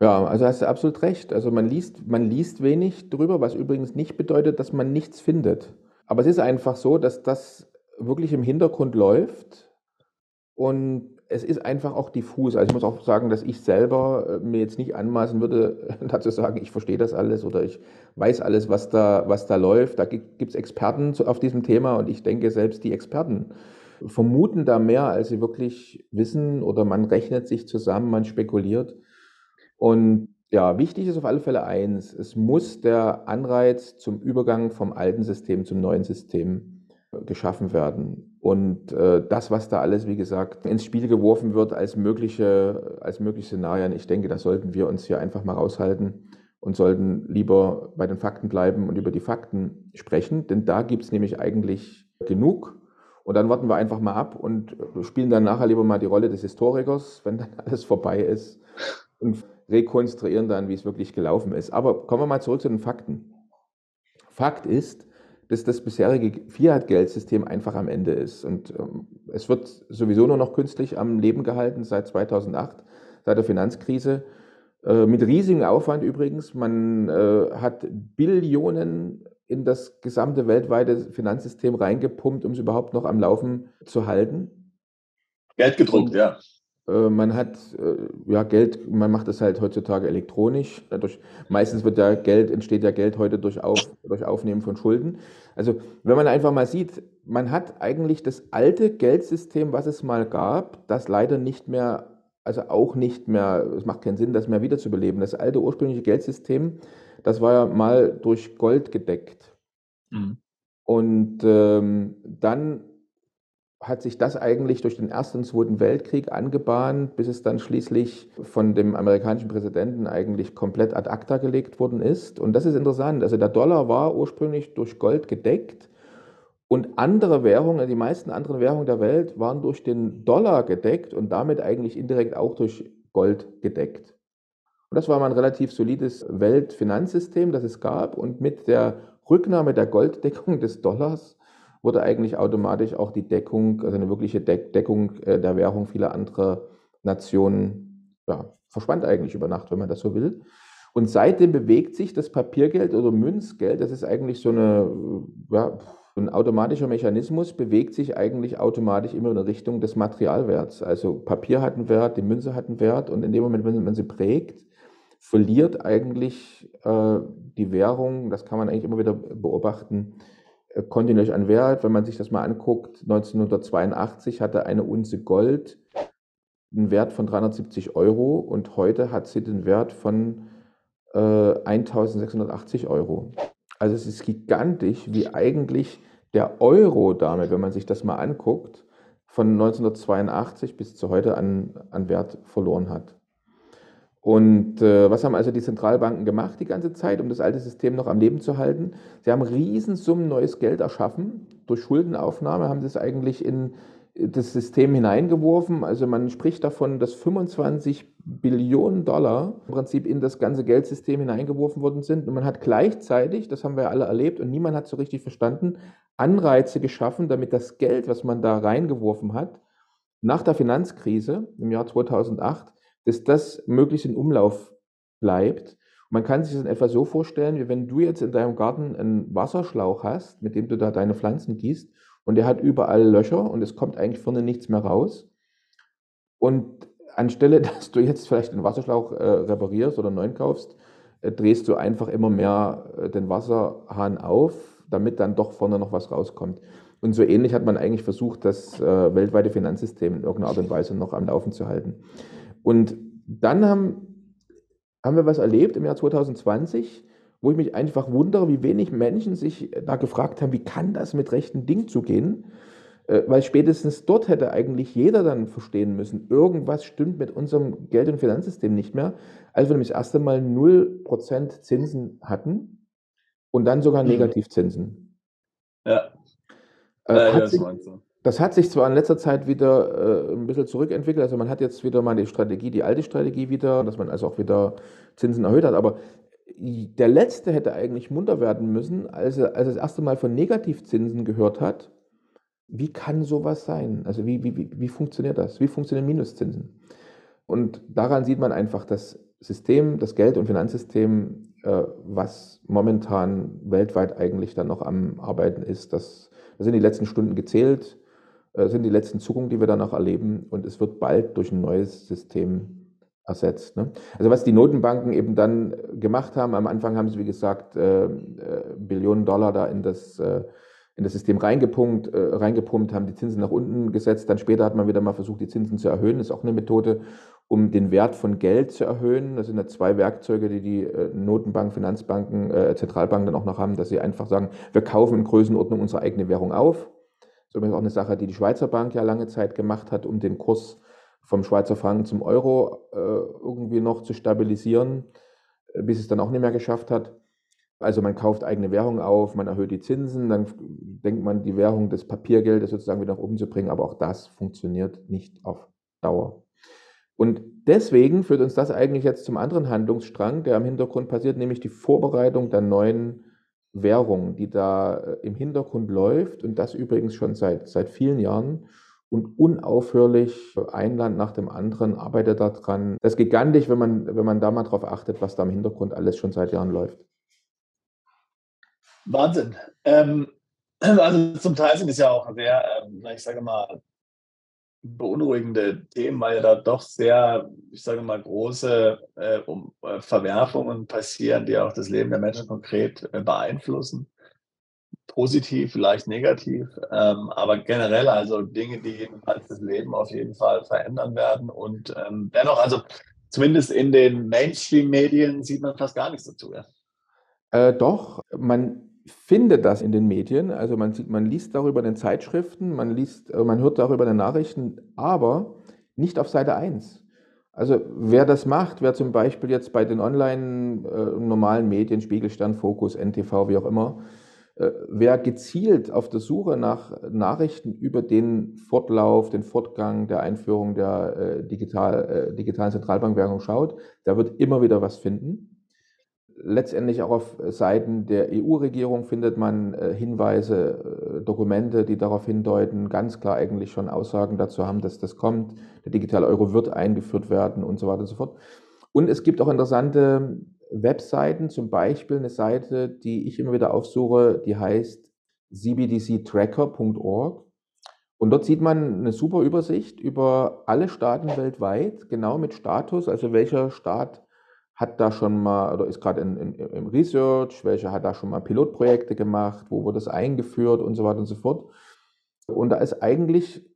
Ja, also hast du absolut recht. Also man liest, man liest wenig drüber, was übrigens nicht bedeutet, dass man nichts findet. Aber es ist einfach so, dass das wirklich im Hintergrund läuft und es ist einfach auch diffus. Also ich muss auch sagen, dass ich selber äh, mir jetzt nicht anmaßen würde, dazu sagen, ich verstehe das alles oder ich weiß alles, was da, was da läuft. Da gibt es Experten auf diesem Thema und ich denke, selbst die Experten vermuten da mehr, als sie wirklich wissen oder man rechnet sich zusammen, man spekuliert. Und ja, wichtig ist auf alle Fälle eins, es muss der Anreiz zum Übergang vom alten System zum neuen System geschaffen werden. Und äh, das, was da alles, wie gesagt, ins Spiel geworfen wird als mögliche, als mögliche Szenarien, ich denke, da sollten wir uns hier einfach mal raushalten und sollten lieber bei den Fakten bleiben und über die Fakten sprechen, denn da gibt es nämlich eigentlich genug. Und dann warten wir einfach mal ab und spielen dann nachher lieber mal die Rolle des Historikers, wenn dann alles vorbei ist und rekonstruieren dann, wie es wirklich gelaufen ist. Aber kommen wir mal zurück zu den Fakten. Fakt ist, dass das bisherige Fiat-Geldsystem einfach am Ende ist. Und ähm, es wird sowieso nur noch künstlich am Leben gehalten seit 2008, seit der Finanzkrise. Äh, mit riesigem Aufwand übrigens. Man äh, hat Billionen in das gesamte weltweite Finanzsystem reingepumpt, um es überhaupt noch am Laufen zu halten. Geld gedruckt, ja. Äh, man hat äh, ja Geld, man macht das halt heutzutage elektronisch. Dadurch, meistens wird ja Geld, entsteht ja Geld heute durch, Auf, durch Aufnehmen von Schulden. Also wenn man einfach mal sieht, man hat eigentlich das alte Geldsystem, was es mal gab, das leider nicht mehr, also auch nicht mehr, es macht keinen Sinn, das mehr wiederzubeleben. Das alte ursprüngliche Geldsystem, das war ja mal durch Gold gedeckt. Mhm. Und ähm, dann hat sich das eigentlich durch den Ersten und Zweiten Weltkrieg angebahnt, bis es dann schließlich von dem amerikanischen Präsidenten eigentlich komplett ad acta gelegt worden ist. Und das ist interessant. Also der Dollar war ursprünglich durch Gold gedeckt und andere Währungen, die meisten anderen Währungen der Welt waren durch den Dollar gedeckt und damit eigentlich indirekt auch durch Gold gedeckt. Und das war mal ein relativ solides Weltfinanzsystem, das es gab. Und mit der Rücknahme der Golddeckung des Dollars wurde eigentlich automatisch auch die Deckung, also eine wirkliche Deckung äh, der Währung vieler anderer Nationen, ja, verschwand eigentlich über Nacht, wenn man das so will. Und seitdem bewegt sich das Papiergeld oder Münzgeld, das ist eigentlich so eine, ja, ein automatischer Mechanismus, bewegt sich eigentlich automatisch immer in Richtung des Materialwerts. Also Papier hat einen Wert, die Münze hat einen Wert und in dem Moment, wenn man sie prägt, verliert eigentlich äh, die Währung, das kann man eigentlich immer wieder beobachten, kontinuierlich an Wert. Wenn man sich das mal anguckt, 1982 hatte eine Unze Gold einen Wert von 370 Euro und heute hat sie den Wert von äh, 1680 Euro. Also es ist gigantisch, wie eigentlich der Euro damit, wenn man sich das mal anguckt, von 1982 bis zu heute an, an Wert verloren hat. Und äh, was haben also die Zentralbanken gemacht die ganze Zeit, um das alte System noch am Leben zu halten? Sie haben Riesensummen neues Geld erschaffen. Durch Schuldenaufnahme haben sie es eigentlich in das System hineingeworfen. Also man spricht davon, dass 25 Billionen Dollar im Prinzip in das ganze Geldsystem hineingeworfen worden sind. Und man hat gleichzeitig, das haben wir alle erlebt und niemand hat so richtig verstanden, Anreize geschaffen, damit das Geld, was man da reingeworfen hat, nach der Finanzkrise im Jahr 2008 dass das möglichst in Umlauf bleibt. Man kann sich das in etwa so vorstellen, wie wenn du jetzt in deinem Garten einen Wasserschlauch hast, mit dem du da deine Pflanzen gießt und der hat überall Löcher und es kommt eigentlich vorne nichts mehr raus. Und anstelle, dass du jetzt vielleicht den Wasserschlauch äh, reparierst oder neuen kaufst, äh, drehst du einfach immer mehr äh, den Wasserhahn auf, damit dann doch vorne noch was rauskommt. Und so ähnlich hat man eigentlich versucht, das äh, weltweite Finanzsystem in irgendeiner Art und Weise noch am Laufen zu halten. Und dann haben, haben wir was erlebt im Jahr 2020, wo ich mich einfach wundere, wie wenig Menschen sich da gefragt haben, wie kann das mit rechten Dingen zugehen? Äh, weil spätestens dort hätte eigentlich jeder dann verstehen müssen, irgendwas stimmt mit unserem Geld- und Finanzsystem nicht mehr, als wir nämlich das erste Mal 0% Zinsen hatten und dann sogar mhm. Negativzinsen. Ja. Äh, ja, hat sich, das hat sich zwar in letzter Zeit wieder äh, ein bisschen zurückentwickelt, also man hat jetzt wieder mal die Strategie, die alte Strategie wieder, dass man also auch wieder Zinsen erhöht hat, aber der letzte hätte eigentlich munter werden müssen, als er, als er das erste Mal von Negativzinsen gehört hat wie kann sowas sein? Also wie, wie, wie funktioniert das? Wie funktionieren Minuszinsen? Und daran sieht man einfach das System, das Geld- und Finanzsystem, äh, was momentan weltweit eigentlich dann noch am Arbeiten ist. Das, das sind die letzten Stunden gezählt, äh, sind die letzten Zuckungen, die wir dann noch erleben. Und es wird bald durch ein neues System ersetzt. Ne? Also was die Notenbanken eben dann gemacht haben, am Anfang haben sie, wie gesagt, äh, äh Billionen Dollar da in das äh, in das System reingepumpt, äh, reingepumpt, haben die Zinsen nach unten gesetzt. Dann später hat man wieder mal versucht, die Zinsen zu erhöhen. Das ist auch eine Methode, um den Wert von Geld zu erhöhen. Das sind ja zwei Werkzeuge, die die äh, Notenbanken, Finanzbanken, äh, Zentralbanken dann auch noch haben, dass sie einfach sagen, wir kaufen in Größenordnung unsere eigene Währung auf. Das ist auch eine Sache, die die Schweizer Bank ja lange Zeit gemacht hat, um den Kurs vom Schweizer Franken zum Euro äh, irgendwie noch zu stabilisieren, äh, bis es dann auch nicht mehr geschafft hat. Also man kauft eigene Währung auf, man erhöht die Zinsen, dann denkt man, die Währung des Papiergeldes sozusagen wieder nach oben zu bringen, aber auch das funktioniert nicht auf Dauer. Und deswegen führt uns das eigentlich jetzt zum anderen Handlungsstrang, der im Hintergrund passiert, nämlich die Vorbereitung der neuen Währung, die da äh, im Hintergrund läuft und das übrigens schon seit, seit vielen Jahren und unaufhörlich ein Land nach dem anderen arbeitet daran. Das ist gigantisch, wenn man, wenn man da mal drauf achtet, was da im Hintergrund alles schon seit Jahren läuft. Wahnsinn. Ähm, also zum Teil sind es ja auch sehr, ähm, ich sage mal, beunruhigende Themen, weil ja da doch sehr, ich sage mal, große äh, um, äh, Verwerfungen passieren, die auch das Leben der Menschen konkret äh, beeinflussen. Positiv, vielleicht negativ, ähm, aber generell also Dinge, die jedenfalls das Leben auf jeden Fall verändern werden. Und ähm, dennoch, also zumindest in den Mainstream-Medien sieht man fast gar nichts dazu. Ja. Äh, doch, man findet das in den Medien. Also man, sieht, man liest darüber in den Zeitschriften, man, liest, äh, man hört darüber in den Nachrichten, aber nicht auf Seite 1. Also wer das macht, wer zum Beispiel jetzt bei den online äh, normalen Medien, Spiegelstern, Fokus, NTV, wie auch immer, äh, wer gezielt auf der Suche nach Nachrichten über den Fortlauf, den Fortgang der Einführung der äh, digital, äh, digitalen Zentralbankwährung schaut, der wird immer wieder was finden letztendlich auch auf Seiten der EU-Regierung findet man äh, Hinweise, äh, Dokumente, die darauf hindeuten, ganz klar eigentlich schon Aussagen dazu haben, dass das kommt. Der digitale Euro wird eingeführt werden und so weiter und so fort. Und es gibt auch interessante Webseiten, zum Beispiel eine Seite, die ich immer wieder aufsuche, die heißt cbdctracker.org. Und dort sieht man eine super Übersicht über alle Staaten weltweit, genau mit Status, also welcher Staat hat da schon mal oder ist gerade im Research, welcher hat da schon mal Pilotprojekte gemacht, wo wurde das eingeführt und so weiter und so fort. Und da ist eigentlich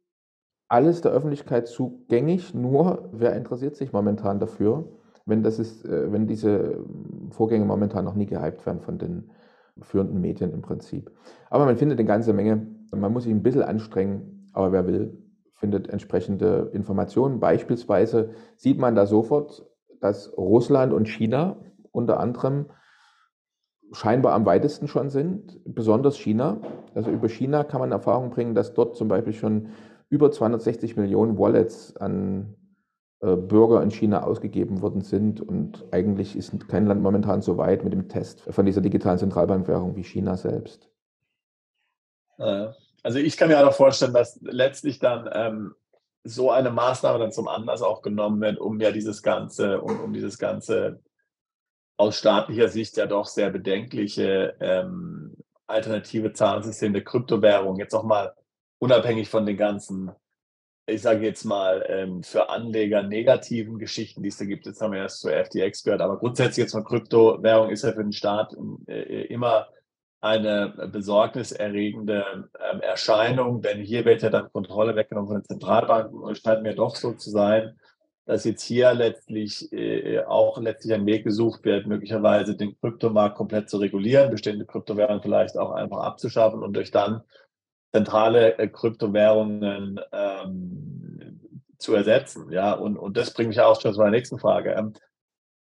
alles der Öffentlichkeit zugänglich, nur wer interessiert sich momentan dafür, wenn, das ist, äh, wenn diese Vorgänge momentan noch nie gehypt werden von den führenden Medien im Prinzip. Aber man findet eine ganze Menge, man muss sich ein bisschen anstrengen, aber wer will, findet entsprechende Informationen. Beispielsweise sieht man da sofort, dass Russland und China unter anderem scheinbar am weitesten schon sind, besonders China. Also über China kann man Erfahrung bringen, dass dort zum Beispiel schon über 260 Millionen Wallets an äh, Bürger in China ausgegeben worden sind. Und eigentlich ist kein Land momentan so weit mit dem Test von dieser digitalen Zentralbankwährung wie China selbst. Also ich kann mir auch vorstellen, dass letztlich dann ähm, so eine Maßnahme dann zum Anlass auch genommen wird, um ja dieses ganze, um, um dieses ganze aus staatlicher Sicht ja doch sehr bedenkliche ähm, alternative Zahlungssystem der Kryptowährung jetzt auch mal unabhängig von den ganzen, ich sage jetzt mal, ähm, für Anleger negativen Geschichten, die es da gibt. Jetzt haben wir erst zur FTX gehört, aber grundsätzlich jetzt mal Kryptowährung ist ja für den Staat äh, immer eine besorgniserregende ähm, Erscheinung, denn hier wird ja dann Kontrolle weggenommen von den Zentralbanken und es scheint mir doch so zu sein, dass jetzt hier letztlich äh, auch letztlich ein Weg gesucht wird, möglicherweise den Kryptomarkt komplett zu regulieren, bestehende Kryptowährungen vielleicht auch einfach abzuschaffen und durch dann zentrale äh, Kryptowährungen ähm, zu ersetzen. Ja, und, und das bringt mich auch schon zu meiner nächsten Frage. Ähm,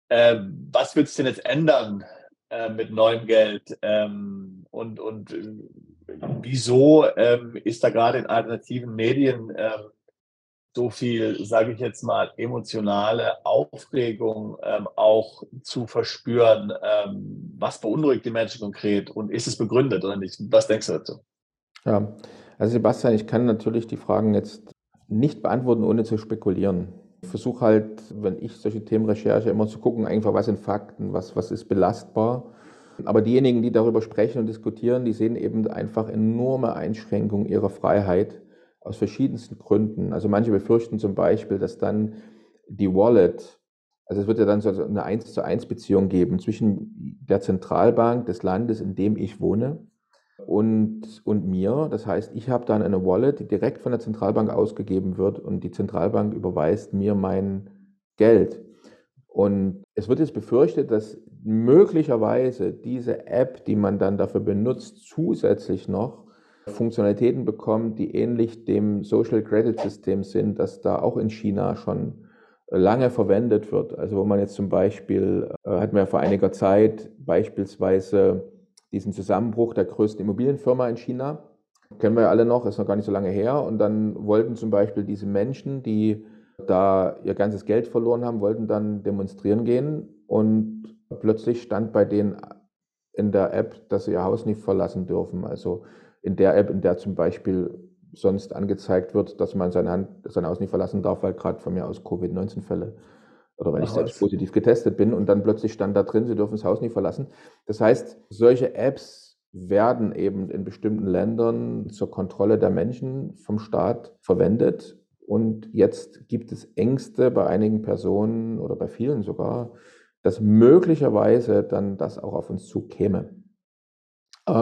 äh, was wird es denn jetzt ändern äh, mit neuem Geld? Ähm, und, und äh, wieso ähm, ist da gerade in alternativen Medien ähm, so viel, sage ich jetzt mal, emotionale Aufregung ähm, auch zu verspüren. Ähm, was beunruhigt die Menschen konkret und ist es begründet oder nicht? Was denkst du dazu? Ja, also Sebastian, ich kann natürlich die Fragen jetzt nicht beantworten, ohne zu spekulieren. Versuche halt, wenn ich solche Themen recherche, immer zu gucken, einfach was sind Fakten, was, was ist belastbar. Aber diejenigen, die darüber sprechen und diskutieren, die sehen eben einfach enorme Einschränkungen ihrer Freiheit aus verschiedensten Gründen. Also manche befürchten zum Beispiel, dass dann die Wallet, also es wird ja dann so eine 1 zu 1 Beziehung geben zwischen der Zentralbank des Landes, in dem ich wohne, und, und mir. Das heißt, ich habe dann eine Wallet, die direkt von der Zentralbank ausgegeben wird und die Zentralbank überweist mir mein Geld. Und es wird jetzt befürchtet, dass möglicherweise diese App, die man dann dafür benutzt, zusätzlich noch Funktionalitäten bekommt, die ähnlich dem Social Credit System sind, das da auch in China schon lange verwendet wird. Also wo man jetzt zum Beispiel, äh, hatten wir vor einiger Zeit beispielsweise diesen Zusammenbruch der größten Immobilienfirma in China. Kennen wir ja alle noch, ist noch gar nicht so lange her. Und dann wollten zum Beispiel diese Menschen, die da ihr ganzes Geld verloren haben, wollten dann demonstrieren gehen. Und plötzlich stand bei denen in der App, dass sie ihr Haus nicht verlassen dürfen. Also in der App, in der zum Beispiel sonst angezeigt wird, dass man seine Hand, sein Haus nicht verlassen darf, weil gerade von mir aus Covid-19-Fälle oder weil Ach, ich selbst was. positiv getestet bin und dann plötzlich stand da drin, Sie dürfen das Haus nicht verlassen. Das heißt, solche Apps werden eben in bestimmten Ländern zur Kontrolle der Menschen vom Staat verwendet. Und jetzt gibt es Ängste bei einigen Personen oder bei vielen sogar, dass möglicherweise dann das auch auf uns zukäme.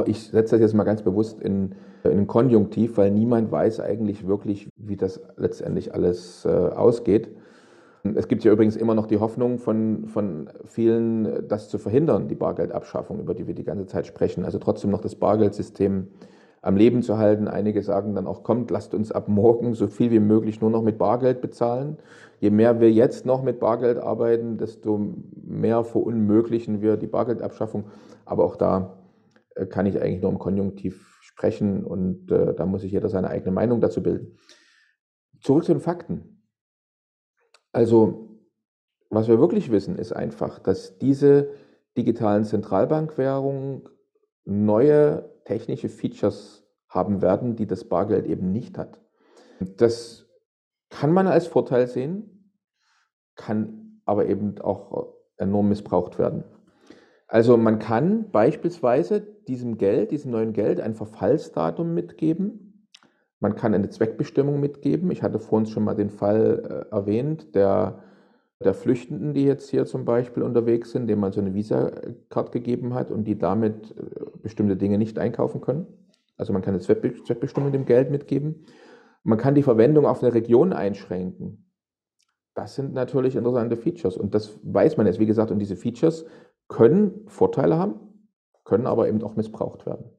Ich setze das jetzt mal ganz bewusst in, in Konjunktiv, weil niemand weiß eigentlich wirklich, wie das letztendlich alles äh, ausgeht. Es gibt ja übrigens immer noch die Hoffnung von, von vielen, das zu verhindern, die Bargeldabschaffung, über die wir die ganze Zeit sprechen. Also trotzdem noch das Bargeldsystem am Leben zu halten. Einige sagen dann auch, kommt, lasst uns ab morgen so viel wie möglich nur noch mit Bargeld bezahlen. Je mehr wir jetzt noch mit Bargeld arbeiten, desto mehr verunmöglichen wir die Bargeldabschaffung. Aber auch da äh, kann ich eigentlich nur im Konjunktiv sprechen und äh, da muss sich jeder seine eigene Meinung dazu bilden. Zurück zu den Fakten. Also, was wir wirklich wissen, ist einfach, dass diese digitalen Zentralbankwährungen neue technische Features haben werden, die das Bargeld eben nicht hat. Das kann man als Vorteil sehen, kann aber eben auch enorm missbraucht werden. Also man kann beispielsweise diesem Geld, diesem neuen Geld ein Verfallsdatum mitgeben. Man kann eine Zweckbestimmung mitgeben. Ich hatte vorhin schon mal den Fall äh, erwähnt, der, der Flüchtenden, die jetzt hier zum Beispiel unterwegs sind, denen man so eine Visa-Card gegeben hat und die damit äh, bestimmte Dinge nicht einkaufen können. Also man kann eine Zweckbestimmung dem Geld mitgeben. Man kann die Verwendung auf eine Region einschränken. Das sind natürlich interessante Features und das weiß man jetzt, wie gesagt, und diese Features können Vorteile haben, können aber eben auch missbraucht werden.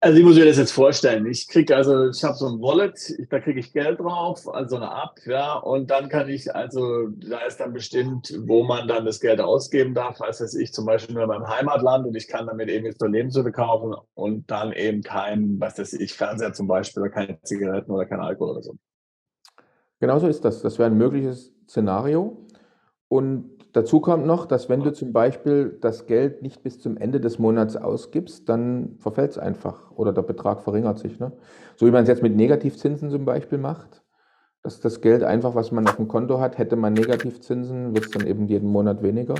Also ich muss mir das jetzt vorstellen. Ich kriege also, ich habe so ein Wallet, da kriege ich Geld drauf, also eine App, ja, und dann kann ich, also da ist dann bestimmt, wo man dann das Geld ausgeben darf, weiß das ich, zum Beispiel nur in meinem Heimatland und ich kann damit eben jetzt nur Lebensmittel kaufen und dann eben kein, was weiß ich, Fernseher zum Beispiel oder keine Zigaretten oder kein Alkohol oder so. Genauso ist das. Das wäre ein mögliches Szenario. Und Dazu kommt noch, dass wenn du zum Beispiel das Geld nicht bis zum Ende des Monats ausgibst, dann verfällt es einfach oder der Betrag verringert sich. Ne? So wie man es jetzt mit Negativzinsen zum Beispiel macht, dass das Geld einfach, was man auf dem Konto hat, hätte man Negativzinsen, wird es dann eben jeden Monat weniger.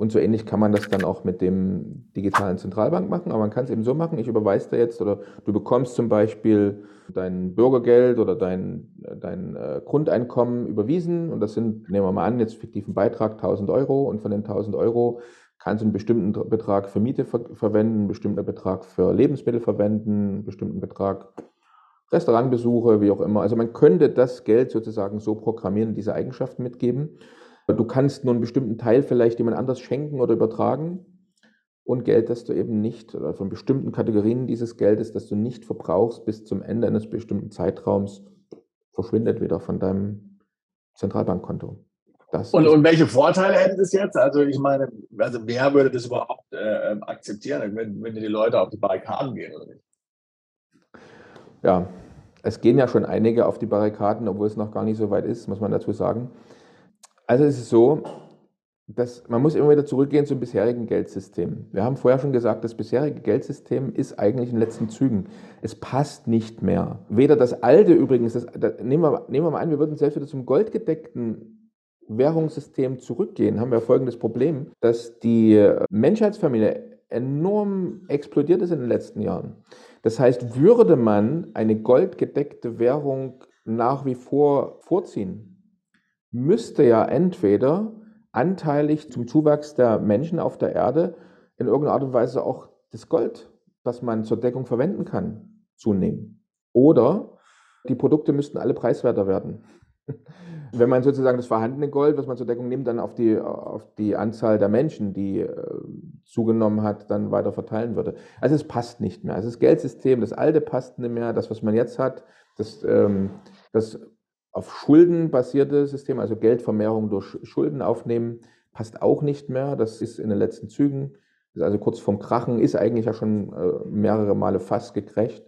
Und so ähnlich kann man das dann auch mit dem digitalen Zentralbank machen. Aber man kann es eben so machen, ich überweise dir jetzt oder du bekommst zum Beispiel dein Bürgergeld oder dein, dein äh, Grundeinkommen überwiesen. Und das sind, nehmen wir mal an, jetzt fiktiven Beitrag 1000 Euro. Und von den 1000 Euro kannst du einen bestimmten Betrag für Miete ver verwenden, einen bestimmten Betrag für Lebensmittel verwenden, einen bestimmten Betrag Restaurantbesuche, wie auch immer. Also man könnte das Geld sozusagen so programmieren, diese Eigenschaften mitgeben. Du kannst nur einen bestimmten Teil vielleicht jemand anders schenken oder übertragen und Geld, das du eben nicht, oder von bestimmten Kategorien dieses Geldes, das du nicht verbrauchst bis zum Ende eines bestimmten Zeitraums, verschwindet wieder von deinem Zentralbankkonto. Das und, und welche Vorteile hätte das jetzt? Also ich meine, also wer würde das überhaupt äh, akzeptieren, wenn, wenn die Leute auf die Barrikaden gehen oder nicht? Ja, es gehen ja schon einige auf die Barrikaden, obwohl es noch gar nicht so weit ist, muss man dazu sagen. Also es ist so, dass man muss immer wieder zurückgehen zum bisherigen Geldsystem. Wir haben vorher schon gesagt, das bisherige Geldsystem ist eigentlich in den letzten Zügen. Es passt nicht mehr. Weder das alte übrigens, das, das, nehmen, wir, nehmen wir mal an, wir würden selbst wieder zum goldgedeckten Währungssystem zurückgehen, haben wir folgendes Problem, dass die Menschheitsfamilie enorm explodiert ist in den letzten Jahren. Das heißt, würde man eine goldgedeckte Währung nach wie vor vorziehen, müsste ja entweder anteilig zum Zuwachs der Menschen auf der Erde in irgendeiner Art und Weise auch das Gold, das man zur Deckung verwenden kann, zunehmen. Oder die Produkte müssten alle preiswerter werden. Wenn man sozusagen das vorhandene Gold, was man zur Deckung nimmt, dann auf die, auf die Anzahl der Menschen, die äh, zugenommen hat, dann weiter verteilen würde. Also es passt nicht mehr. Also das Geldsystem, das alte passt nicht mehr. Das, was man jetzt hat, das, ähm, das auf Schulden basierte System, also Geldvermehrung durch Schulden aufnehmen, passt auch nicht mehr. Das ist in den letzten Zügen, also kurz vorm Krachen, ist eigentlich ja schon äh, mehrere Male fast gekrächt.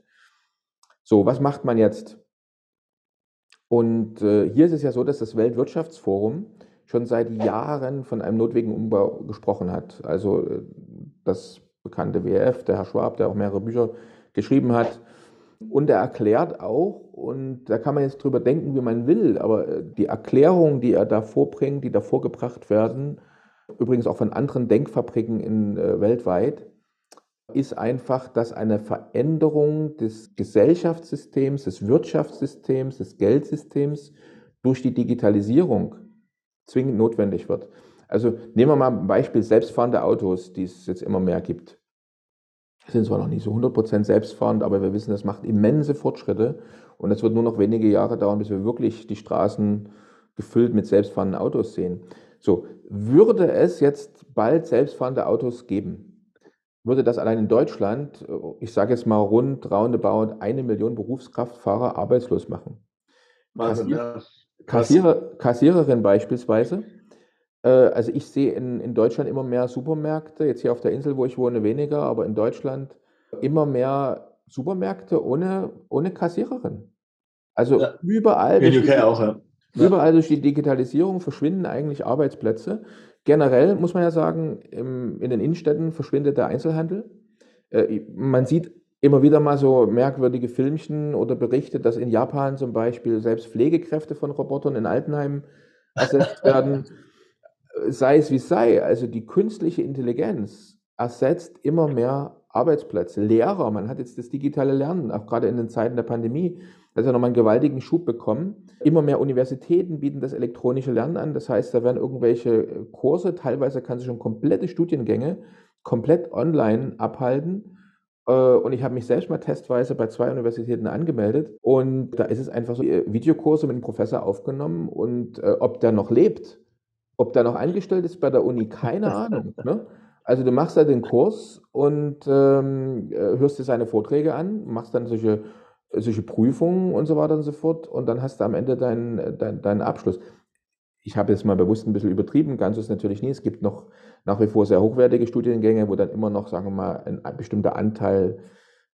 So, was macht man jetzt? Und äh, hier ist es ja so, dass das Weltwirtschaftsforum schon seit Jahren von einem notwendigen Umbau gesprochen hat. Also äh, das bekannte WF, der Herr Schwab, der auch mehrere Bücher geschrieben hat, und er erklärt auch, und da kann man jetzt drüber denken, wie man will, aber äh, die Erklärungen, die er da vorbringt, die da vorgebracht werden, übrigens auch von anderen Denkfabriken in, äh, weltweit, ist einfach, dass eine Veränderung des Gesellschaftssystems, des Wirtschaftssystems, des Geldsystems durch die Digitalisierung zwingend notwendig wird. Also nehmen wir mal ein Beispiel selbstfahrende Autos, die es jetzt immer mehr gibt sind zwar noch nicht so 100% selbstfahrend, aber wir wissen, das macht immense Fortschritte und es wird nur noch wenige Jahre dauern, bis wir wirklich die Straßen gefüllt mit selbstfahrenden Autos sehen. So, würde es jetzt bald selbstfahrende Autos geben, würde das allein in Deutschland, ich sage jetzt mal rund roundabout eine Million Berufskraftfahrer arbeitslos machen. Kassier, Kassierer, Kassiererin beispielsweise, äh, also ich sehe in, in Deutschland immer mehr Supermärkte, jetzt hier auf der Insel, wo ich wohne, weniger, aber in Deutschland immer mehr Supermärkte ohne, ohne Kassiererin. Also ja. überall, in UK auch, ja. überall durch die Digitalisierung verschwinden eigentlich Arbeitsplätze. Generell muss man ja sagen, im, in den Innenstädten verschwindet der Einzelhandel. Äh, man sieht immer wieder mal so merkwürdige Filmchen oder Berichte, dass in Japan zum Beispiel selbst Pflegekräfte von Robotern in Altenheimen ersetzt werden sei es wie sei, also die künstliche Intelligenz ersetzt immer mehr Arbeitsplätze. Lehrer, man hat jetzt das digitale Lernen, auch gerade in den Zeiten der Pandemie, das hat ja nochmal einen gewaltigen Schub bekommen. Immer mehr Universitäten bieten das elektronische Lernen an. Das heißt, da werden irgendwelche Kurse, teilweise kann sich schon komplette Studiengänge komplett online abhalten. Äh, und ich habe mich selbst mal testweise bei zwei Universitäten angemeldet. Und da ist es einfach so, Videokurse mit dem Professor aufgenommen. Und äh, ob der noch lebt, ob der noch angestellt ist bei der Uni, keine Ahnung. Ne? Also du machst da den Kurs und ähm, äh, hörst dir seine Vorträge an, machst dann solche, solche Prüfungen und so weiter und so fort und dann hast du am Ende deinen, deinen, deinen Abschluss. Ich habe jetzt mal bewusst ein bisschen übertrieben, ganz ist natürlich nie. Es gibt noch nach wie vor sehr hochwertige Studiengänge, wo dann immer noch, sagen wir mal, ein, ein bestimmter Anteil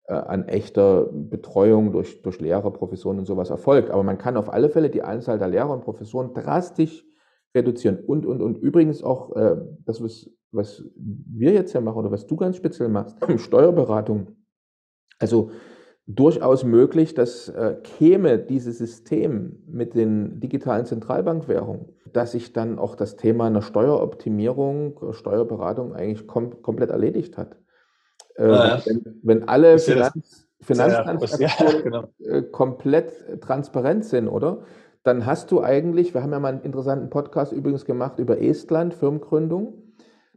äh, an echter Betreuung durch, durch Lehrer, Professoren und sowas erfolgt. Aber man kann auf alle Fälle die Anzahl der Lehrer und Professoren drastisch reduzieren. Und, und, und übrigens auch äh, das, was, was wir jetzt ja machen oder was du ganz speziell machst, Steuerberatung. Also durchaus möglich, dass äh, käme dieses System mit den digitalen Zentralbankwährungen, dass sich dann auch das Thema einer Steueroptimierung, Steuerberatung eigentlich kom komplett erledigt hat. Äh, ja. wenn, wenn, alle Finanz, Finanztransaktionen ja, genau. äh, komplett transparent sind, oder? Dann hast du eigentlich, wir haben ja mal einen interessanten Podcast übrigens gemacht über Estland, Firmengründung.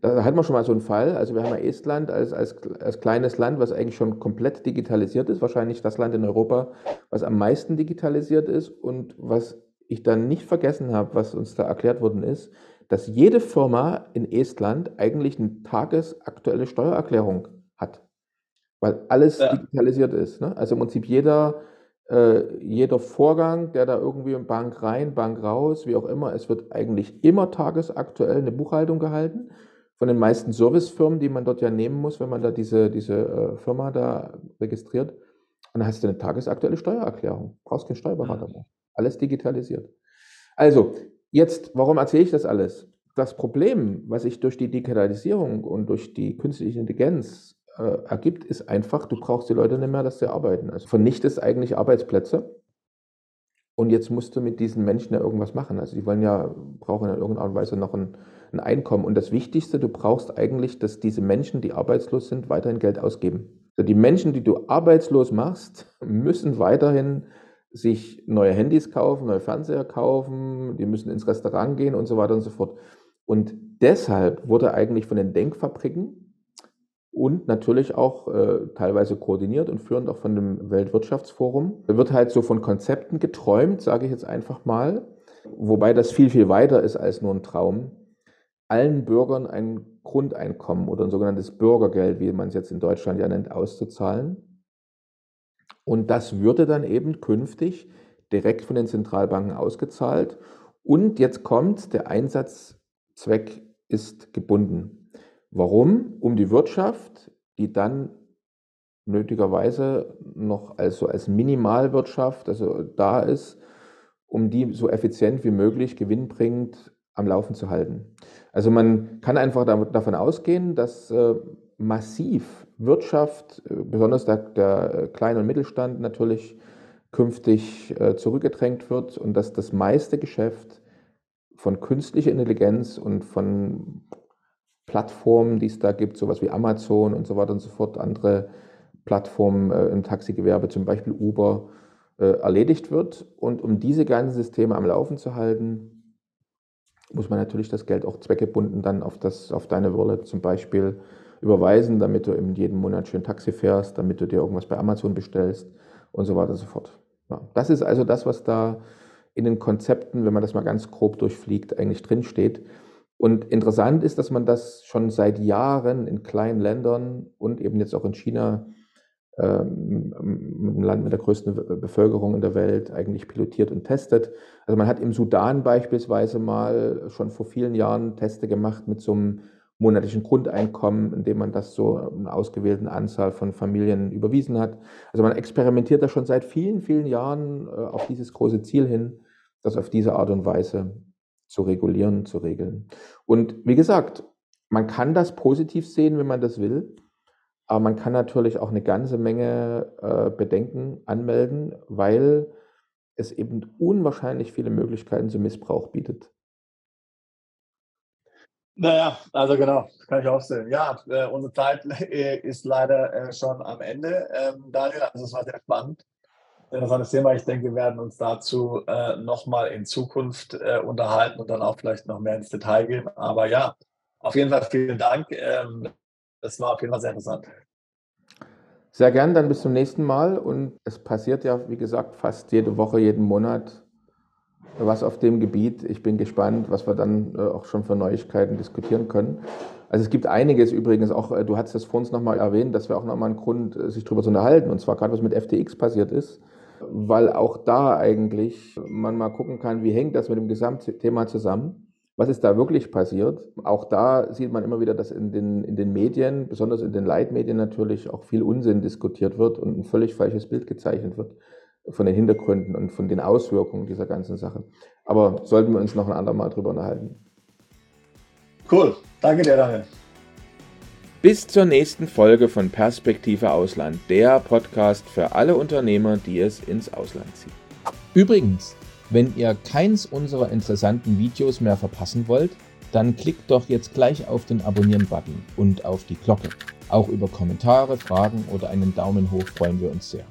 Da hatten wir schon mal so einen Fall. Also wir haben ja Estland als, als, als kleines Land, was eigentlich schon komplett digitalisiert ist, wahrscheinlich das Land in Europa, was am meisten digitalisiert ist. Und was ich dann nicht vergessen habe, was uns da erklärt worden ist, dass jede Firma in Estland eigentlich eine tagesaktuelle Steuererklärung hat, weil alles ja. digitalisiert ist. Ne? Also im Prinzip jeder, äh, jeder Vorgang, der da irgendwie in Bank rein, Bank raus, wie auch immer, es wird eigentlich immer tagesaktuell eine Buchhaltung gehalten von den meisten Servicefirmen, die man dort ja nehmen muss, wenn man da diese, diese äh, Firma da registriert. Und dann hast du eine tagesaktuelle Steuererklärung. Brauchst keinen Steuerberater mehr. Alles digitalisiert. Also, jetzt, warum erzähle ich das alles? Das Problem, was sich durch die Digitalisierung und durch die künstliche Intelligenz äh, ergibt, ist einfach, du brauchst die Leute nicht mehr, dass sie arbeiten. Also vernichtest eigentlich Arbeitsplätze. Und jetzt musst du mit diesen Menschen ja irgendwas machen. Also die wollen ja, brauchen in irgendeiner Art und Weise noch ein, ein Einkommen. Und das Wichtigste, du brauchst eigentlich, dass diese Menschen, die arbeitslos sind, weiterhin Geld ausgeben. Also die Menschen, die du arbeitslos machst, müssen weiterhin sich neue Handys kaufen, neue Fernseher kaufen, die müssen ins Restaurant gehen und so weiter und so fort. Und deshalb wurde eigentlich von den Denkfabriken und natürlich auch äh, teilweise koordiniert und führend auch von dem Weltwirtschaftsforum, wird halt so von Konzepten geträumt, sage ich jetzt einfach mal, wobei das viel, viel weiter ist als nur ein Traum allen Bürgern ein Grundeinkommen oder ein sogenanntes Bürgergeld, wie man es jetzt in Deutschland ja nennt, auszuzahlen. Und das würde dann eben künftig direkt von den Zentralbanken ausgezahlt. Und jetzt kommt, der Einsatzzweck ist gebunden. Warum? Um die Wirtschaft, die dann nötigerweise noch also als Minimalwirtschaft, also da ist, um die so effizient wie möglich gewinnbringend am Laufen zu halten. Also man kann einfach davon ausgehen, dass äh, massiv Wirtschaft, äh, besonders der, der kleine und Mittelstand natürlich künftig äh, zurückgedrängt wird und dass das meiste Geschäft von künstlicher Intelligenz und von Plattformen, die es da gibt, sowas wie Amazon und so weiter und so fort, andere Plattformen im Taxigewerbe, zum Beispiel Uber, erledigt wird. Und um diese ganzen Systeme am Laufen zu halten, muss man natürlich das Geld auch zweckgebunden dann auf, das, auf deine Wallet zum Beispiel überweisen, damit du eben jeden Monat schön Taxi fährst, damit du dir irgendwas bei Amazon bestellst und so weiter und so fort. Ja, das ist also das, was da in den Konzepten, wenn man das mal ganz grob durchfliegt, eigentlich drinsteht. Und interessant ist, dass man das schon seit Jahren in kleinen Ländern und eben jetzt auch in China ähm, ein Land mit der größten Bevölkerung in der Welt eigentlich pilotiert und testet. Also man hat im Sudan beispielsweise mal schon vor vielen Jahren Teste gemacht mit so einem monatlichen Grundeinkommen, indem man das so einer ausgewählten Anzahl von Familien überwiesen hat. Also man experimentiert da schon seit vielen, vielen Jahren äh, auf dieses große Ziel hin, das auf diese Art und Weise zu regulieren, zu regeln. Und wie gesagt, man kann das positiv sehen, wenn man das will. Aber man kann natürlich auch eine ganze Menge äh, Bedenken anmelden, weil es eben unwahrscheinlich viele Möglichkeiten zum Missbrauch bietet. Naja, also genau, kann ich auch sehen. Ja, äh, unsere Zeit äh, ist leider äh, schon am Ende, ähm, Daniel. Also es war sehr spannend. Interessantes Thema. Ich denke, wir werden uns dazu äh, nochmal in Zukunft äh, unterhalten und dann auch vielleicht noch mehr ins Detail gehen. Aber ja, auf jeden Fall vielen Dank. Ähm, das war auf jeden Fall sehr interessant. Sehr gern, dann bis zum nächsten Mal. Und es passiert ja, wie gesagt, fast jede Woche, jeden Monat was auf dem Gebiet. Ich bin gespannt, was wir dann äh, auch schon für Neuigkeiten diskutieren können. Also es gibt einiges übrigens, auch äh, du hast es vor uns nochmal erwähnt, dass wir auch nochmal einen Grund, äh, sich darüber zu unterhalten. Und zwar gerade, was mit FTX passiert ist, weil auch da eigentlich man mal gucken kann, wie hängt das mit dem Gesamtthema zusammen was ist da wirklich passiert? Auch da sieht man immer wieder, dass in den, in den Medien, besonders in den Leitmedien natürlich, auch viel Unsinn diskutiert wird und ein völlig falsches Bild gezeichnet wird. von den Hintergründen und von den Auswirkungen dieser ganzen Sache. Aber sollten wir uns noch ein andermal drüber unterhalten. Cool. Danke dir, Daniel. Bis zur nächsten Folge von Perspektive Ausland, der Podcast für alle Unternehmer, die es ins Ausland ziehen. Übrigens, wenn ihr keins unserer interessanten Videos mehr verpassen wollt, dann klickt doch jetzt gleich auf den Abonnieren-Button und auf die Glocke. Auch über Kommentare, Fragen oder einen Daumen hoch freuen wir uns sehr.